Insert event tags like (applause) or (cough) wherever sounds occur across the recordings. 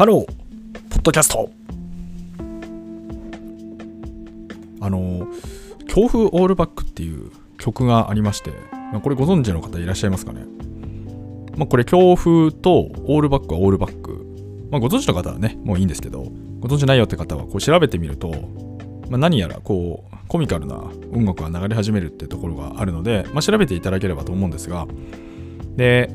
ハロー、ポッドキャスト。あの、強風オールバックっていう曲がありまして、これご存知の方いらっしゃいますかね？まあ、これ強風とオールバックはオールバック。まあ、ご存知の方はね、もういいんですけど、ご存知ないよって方はこう調べてみると、まあ、何やらこうコミカルな音楽が流れ始めるってところがあるので、まあ、調べていただければと思うんですが、で、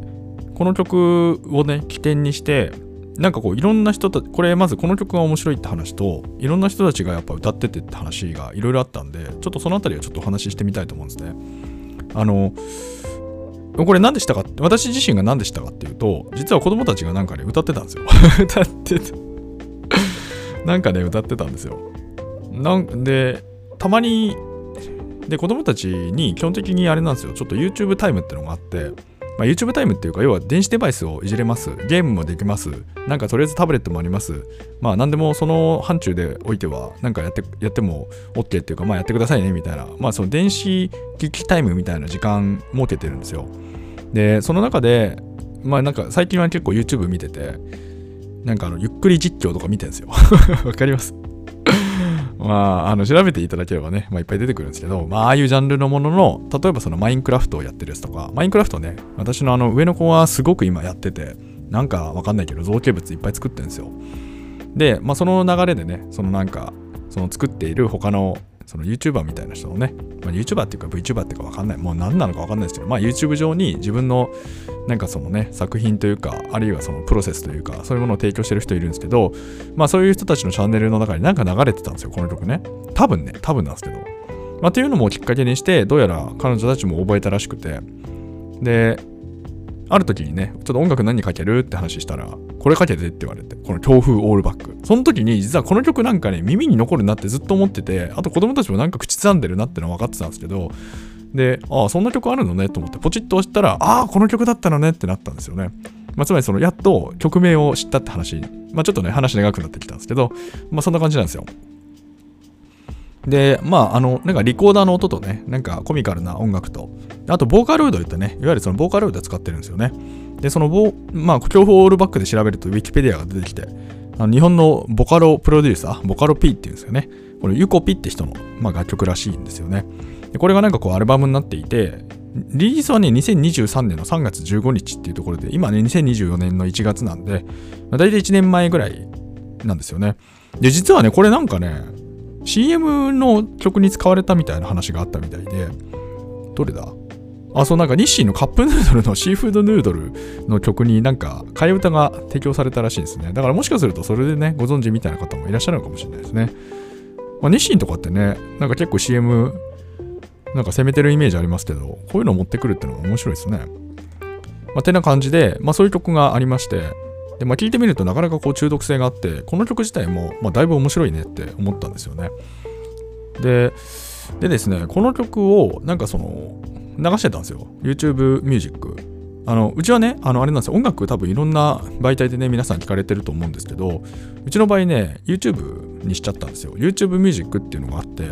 この曲をね、起点にして、なんかこういろんな人たちこれまずこの曲が面白いって話といろんな人たちがやっぱ歌っててって話がいろいろあったんでちょっとそのあたりはちょっとお話ししてみたいと思うんですね。あのこれ何でしたかって私自身が何でしたかっていうと実は子供たちがなんかね歌ってたんですよ。(laughs) 歌ってた。なんかね歌ってたんですよ。なんでたまにで子供たちに基本的にあれなんですよ。ちょっと YouTube タイムってのがあってまあ、YouTube タイムっていうか、要は電子デバイスをいじれます。ゲームもできます。なんかとりあえずタブレットもあります。まあ何でもその範疇でおいては、なんかやってやっても OK っていうか、まあやってくださいねみたいな、まあその電子機器タイムみたいな時間設けてるんですよ。で、その中で、まあなんか最近は結構 YouTube 見てて、なんかあのゆっくり実況とか見てるんですよ。(laughs) わかります？まあ、あの調べていただければね、まあ、いっぱい出てくるんですけど、まあ、ああいうジャンルのものの、例えばそのマインクラフトをやってるやつとか、マインクラフトね、私のあの上の子はすごく今やってて、なんかわかんないけど造形物いっぱい作ってるんですよ。で、まあ、その流れでね、そのなんか、その作っている他のその YouTuber みたいな人のね、まあ、YouTuber っていうか VTuber っていうかわかんない、もう何なのかわかんないですけど、まあ YouTube 上に自分のなんかそのね、作品というか、あるいはそのプロセスというか、そういうものを提供してる人いるんですけど、まあそういう人たちのチャンネルの中になんか流れてたんですよ、この曲ね。多分ね、多分なんですけど。まあっていうのもきっかけにして、どうやら彼女たちも覚えたらしくて、で、ある時にね、ちょっと音楽何かけるって話したら、これかけてって言われて、この強風オールバック。その時に実はこの曲なんかね、耳に残るなってずっと思ってて、あと子供たちもなんか口ずさんでるなってのは分かってたんですけど、で、ああ、そんな曲あるのねと思ってポチッと押したら、ああ、この曲だったのねってなったんですよね。まあ、つまりその、やっと曲名を知ったって話、まあ、ちょっとね、話長くなってきたんですけど、まあ、そんな感じなんですよ。で、まあ、あの、なんかリコーダーの音とね、なんかコミカルな音楽と、あと、ボーカロイドってね、いわゆるそのボーカロイド使ってるんですよね。で、そのボ、まあ、強風オールバックで調べると、ウィキペディアが出てきて、あの日本のボカロプロデューサー、ボカロ P っていうんですよね。これ、ユコピって人の、まあ、楽曲らしいんですよね。でこれがなんかこう、アルバムになっていて、リリースはね、2023年の3月15日っていうところで、今ね、2024年の1月なんで、まあ、大体1年前ぐらいなんですよね。で、実はね、これなんかね、CM の曲に使われたみたいな話があったみたいで、どれだ？あ、そうなんか日清のカップヌードルの (laughs) シーフードヌードルの曲になんか替え歌が提供されたらしいですね。だからもしかするとそれでね、ご存知みたいな方もいらっしゃるのかもしれないですね。まあ、日清とかってね、なんか結構 CM なんか攻めてるイメージありますけど、こういうのを持ってくるってのも面白いですね。まあ、てな感じで、まあそういう曲がありまして、で、まあ、聞いてみるとなかなかこう中毒性があって、この曲自体も、まあ、だいぶ面白いねって思ったんですよね。で、でですね、この曲をなんかその流してたんですよ。YouTube ミュージック。あのうちはね、あのあれなんですよ、音楽多分いろんな媒体でね、皆さん聞かれてると思うんですけど、うちの場合ね、YouTube にしちゃったんですよ。YouTube ミュージックっていうのがあって、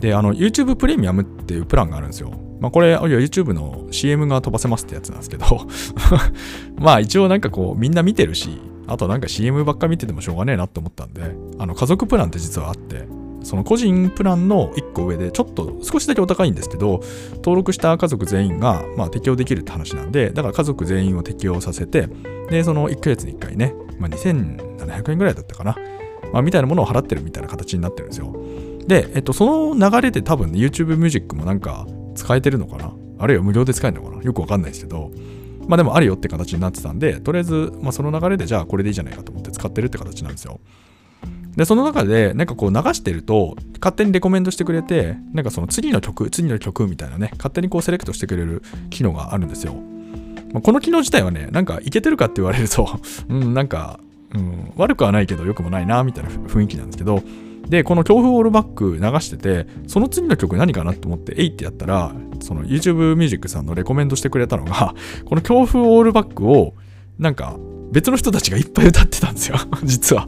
で、あの YouTube プレミアムっていうプランがあるんですよ。まあ、これ、YouTube の CM が飛ばせますってやつなんですけど (laughs) まあ一応なんかこうみんな見てるし、あとなんか CM ばっか見ててもしょうがねえなって思ったんで、あの家族プランって実はあって、その個人プランの1個上でちょっと少しだけお高いんですけど、登録した家族全員がまあ適用できるって話なんで、だから家族全員を適用させて、で、その1ヶ月に1回ね、まあ、2700円ぐらいだったかな、まあ、みたいなものを払ってるみたいな形になってるんですよ。で、えっと、その流れで多分、ね、YouTube ミュージックもなんか使えてるのかな？あるいは無料で使えるのかな？よくわかんないですけど、まあでもあるよって形になってたんで、とりあえず、まあその流れでじゃあこれでいいじゃないかと思って使ってるって形なんですよ。で、その中で、なんかこう流してると、勝手にレコメンドしてくれて、なんかその次の曲、次の曲みたいなね、勝手にこうセレクトしてくれる機能があるんですよ。まあ、この機能自体はね、なんかいけてるかって言われると、(laughs) うん、なんか、うん、悪くはないけど良くもないな、みたいな雰囲気なんですけど、で、この強風オールバック流してて、その次の曲何かなと思って、えいってやったら、その YouTube ミュージックさんのレコメンドしてくれたのが、(laughs) この強風オールバックを、なんか別の人たちがいっぱい歌ってたんですよ、(laughs) 実は。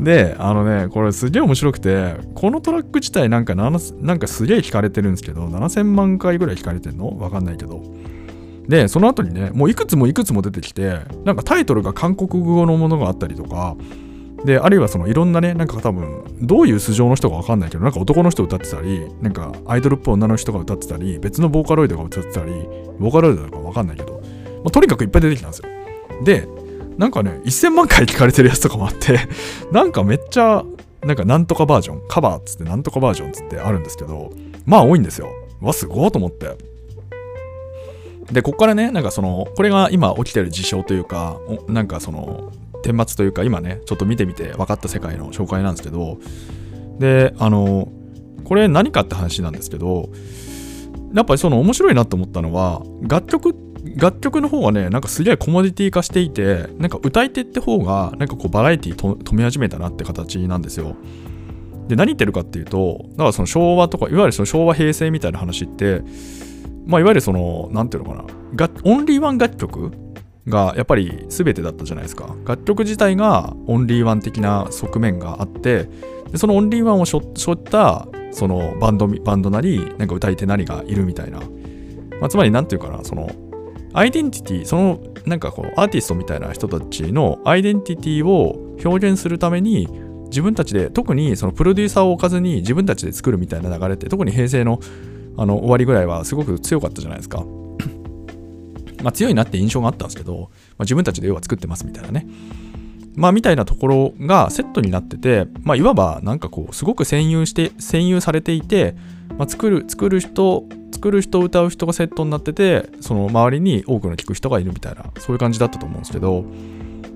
で、あのね、これすげえ面白くて、このトラック自体なんかなんかすげえ聞かれてるんですけど、7000万回ぐらい聞かれてんの？わかんないけど。でその後にねもういくつもいくつも出てきてなんかタイトルが韓国語のものがあったりとかであるいはそのいろんなねなんか多分どういう素性の人か分かんないけどなんか男の人歌ってたりなんかアイドルっぽい女の人が歌ってたり別のボーカロイドが歌ってたりボーカロイドだか分かんないけど、まあ、とにかくいっぱい出てきたんですよ。でなんかね1000万回聞かれてるやつとかもあって (laughs) なんかめっちゃなんかなんとかバージョンカバーっつってなんとかバージョンっつってあるんですけどまあ多いんですよ。わすごいと思って。でここからねなんかそのこれが今起きてる事象というかなんかその顛末というか今ねちょっと見てみて分かった世界の紹介なんですけどであのこれ何かって話なんですけどやっぱりその面白いなと思ったのは楽曲楽曲の方はねなんかすげえコモディティ化していてなんか歌い手って方がなんかこうバラエティ止め始めたなって形なんですよ。で何言ってるかっていうとだからその昭和とかいわゆるその昭和平成みたいな話ってまあいわゆるその何ていうのかなオンリーワン楽曲がやっぱり全てだったじゃないですか楽曲自体がオンリーワン的な側面があってでそのオンリーワンをしょったそのバンドバンドなりなんか歌い手なりがいるみたいな、まあ、つまり何て言うかなそのアイデンティティそのなんかこうアーティストみたいな人たちのアイデンティティを表現するために自分たちで特にそのプロデューサーを置かずに自分たちで作るみたいな流れって特に平成のあの終わりぐらいはすごく強かったじゃないですか。まあ、強いなって印象があったんですけど、まあ、自分たちで要は作ってますみたいなね。まあ、みたいなところがセットになってて、まあ、いわばなんかこう、すごく占有して、占有されていて、まあ、作る、作る人、作る人、歌う人がセットになってて、その周りに多くの聴く人がいるみたいな、そういう感じだったと思うんですけど、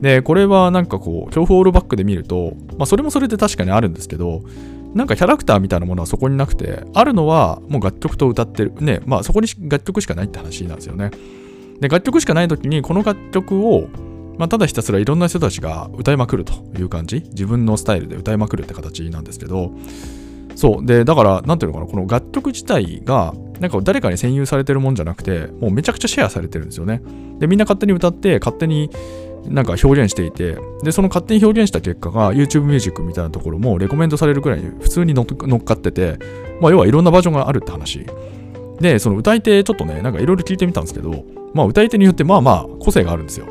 で、これはなんかこう、恐怖オールバックで見ると、まあ、それもそれで確かにあるんですけど、なんかキャラクターみたいなものはそこになくて、あるのはもう楽曲と歌ってる。ね、まあそこに楽曲しかないって話なんですよね。で、楽曲しかない時にこの楽曲を、まあ、ただひたすらいろんな人たちが歌いまくるという感じ。自分のスタイルで歌いまくるって形なんですけど、そう。で、だから、なんていうのかな、この楽曲自体が、なんか誰かに占有されてるもんじゃなくて、もうめちゃくちゃシェアされてるんですよね。で、みんな勝手に歌って、勝手になんか表現していて、で、その勝手に表現した結果が YouTube ミュージックみたいなところもレコメンドされるくらい普通に乗っかってて、まあ要はいろんなバージョンがあるって話。で、その歌い手ちょっとね、なんかいろいろ聞いてみたんですけど、まあ歌い手によってまあまあ個性があるんですよ。っ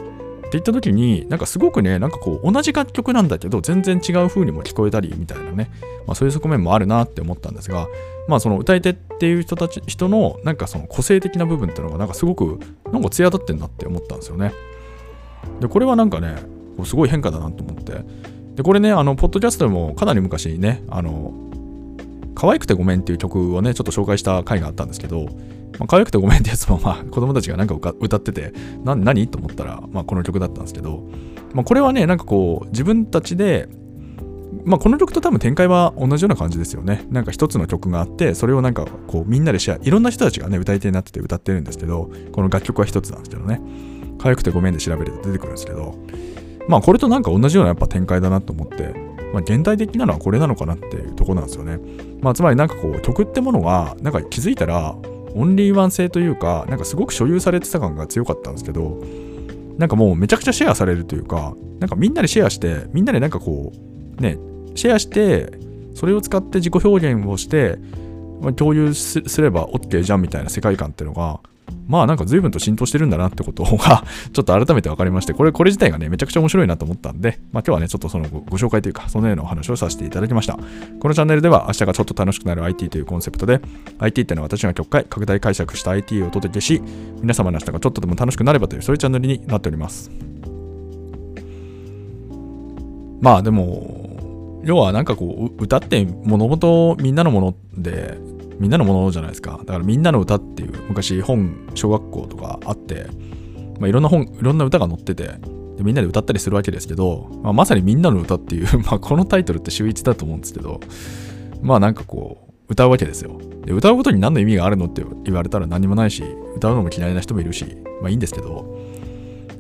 て言った時に、なんかすごくね、なんかこう同じ楽曲なんだけど全然違う風にも聞こえたりみたいなね、まあそういう側面もあるなって思ったんですが、まあその歌い手っていう人たち、人のなんかその個性的な部分っていうのがなんかすごくなんか艶立ってんなって思ったんですよね。で、これはなんかね、すごい変化だなと思って。で、これね、あの、ポッドキャストでもかなり昔にね、あの、可愛くてごめんっていう曲をね、ちょっと紹介した回があったんですけど、まあ、可愛くてごめんってやつも、まあ、(laughs) 子供たちがなんか歌ってて、な何？と思ったら、まあ、この曲だったんですけど、まあ、これはね、なんかこう、自分たちで、まあ、この曲と多分展開は同じような感じですよね。なんか一つの曲があって、それをなんかこうみんなでシェア、いろんな人たちがね、歌い手になってて歌ってるんですけど、この楽曲は一つなんですけどね。可愛くてごめんで調べると出てくるんですけど、まあこれとなんか同じようなやっぱ展開だなと思って、まあ現代的なのはこれなのかなっていうとこなんですよね。まあつまりなんかこう曲ってものが、なんか気づいたらオンリーワン性というか、なんかすごく所有されてた感が強かったんですけど、なんかもうめちゃくちゃシェアされるというか、なんかみんなでシェアして、みんなでなんかこう、ね、シェアして、それを使って自己表現をして、まあ、共有すれば OK じゃんみたいな世界観っていうのが、まあなんか随分と浸透してるんだなってことが (laughs) ちょっと改めて分かりまして、これ、これ自体がね、めちゃくちゃ面白いなと思ったんで、まあ今日はね、ちょっとそのご紹介というか、そのようなお話をさせていただきました。このチャンネルでは明日がちょっと楽しくなる IT というコンセプトで、IT っていうのは私が極快、拡大解釈した IT をお届けし、皆様の明日がちょっとでも楽しくなればという、そういうチャンネルになっております。まあでも、要はなんかこう、歌って物事みんなのもので、みんなのものじゃないですか。だからみんなの歌っていう昔本、小学校とかあって、まあ、いろんな本、いろんな歌が載ってて、でみんなで歌ったりするわけですけど、まあ、まさにみんなの歌っていう (laughs) まあ、このタイトルって秀逸だと思うんですけど、まあなんかこう、歌うわけですよ。で歌うことに何の意味があるのって言われたら何もないし、歌うのも嫌いな人もいるし、まあいいんですけど、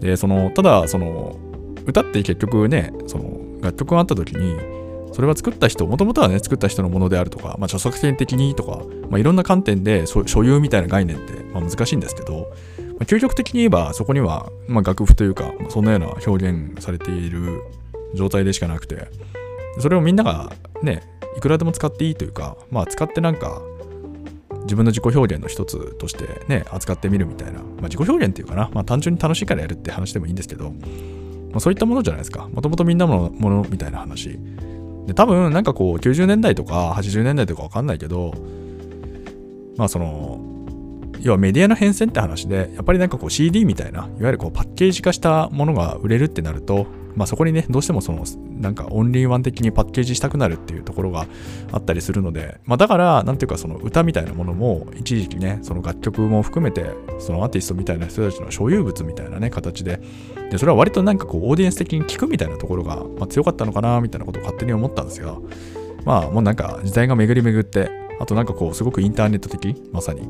で、その、ただ、その、歌って結局ね、その、楽曲があった時に、それは作った人、もともとはね、作った人のものであるとか、まあ、著作権的にとか、まあ、いろんな観点で所有みたいな概念って、まあ、難しいんですけど、まあ、究極的に言えば、そこには、まあ、楽譜というか、そんなような表現されている状態でしかなくて、それをみんながね、いくらでも使っていいというか、まあ、使ってなんか、自分の自己表現の一つとしてね、扱ってみるみたいな、まあ、自己表現っていうかな、まあ、単純に楽しいからやるって話でもいいんですけど、まあ、そういったものじゃないですか。もともとみんなのものみたいな話。で、多分なんかこう、90年代とか80年代とかわかんないけど、まあその、要はメディアの変遷って話で、やっぱりなんかこう CD みたいな、いわゆるこうパッケージ化したものが売れるってなると、まあそこにね、どうしてもその、なんかオンリーワン的にパッケージしたくなるっていうところがあったりするので、まあだから、なんていうかその歌みたいなものも、一時期ね、その楽曲も含めて、そのアーティストみたいな人たちの所有物みたいなね、形で、で、それは割となんかこう、オーディエンス的に聞くみたいなところが、まあ、強かったのかな、みたいなことを勝手に思ったんですが、まあもうなんか時代が巡り巡って、あとなんかこう、すごくインターネット的、まさに、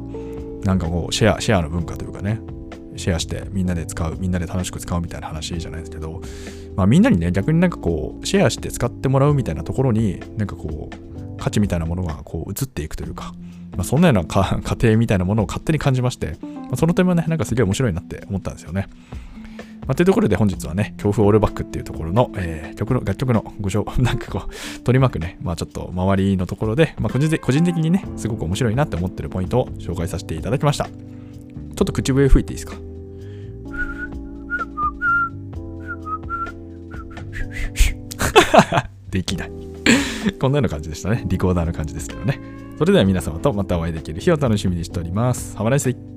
なんかこう、シェア、シェアの文化というかね、シェアしてみんなで使う、みんなで楽しく使うみたいな話じゃないですけど、まあみんなにね、逆になんかこう、シェアして使ってもらうみたいなところに、なんかこう、価値みたいなものがこう移っていくというか、まあ、そんなような過程 (laughs) みたいなものを勝手に感じまして、まあ、その点もね、なんかすげえ面白いなって思ったんですよね。まあ、というところで本日はね、強風オールバックっていうところの、えー、曲の、楽曲のご紹、(laughs) なんかこう、取り巻くね、まあちょっと周りのところで、まあ個人個人的にね、すごく面白いなって思ってるポイントを紹介させていただきました。ちょっと口笛吹いていいですか？(laughs) できない。こんなような感じでしたね。リコーダーの感じですけどね。それでは皆様とまたお会いできる日を楽しみにしております。Have a nice!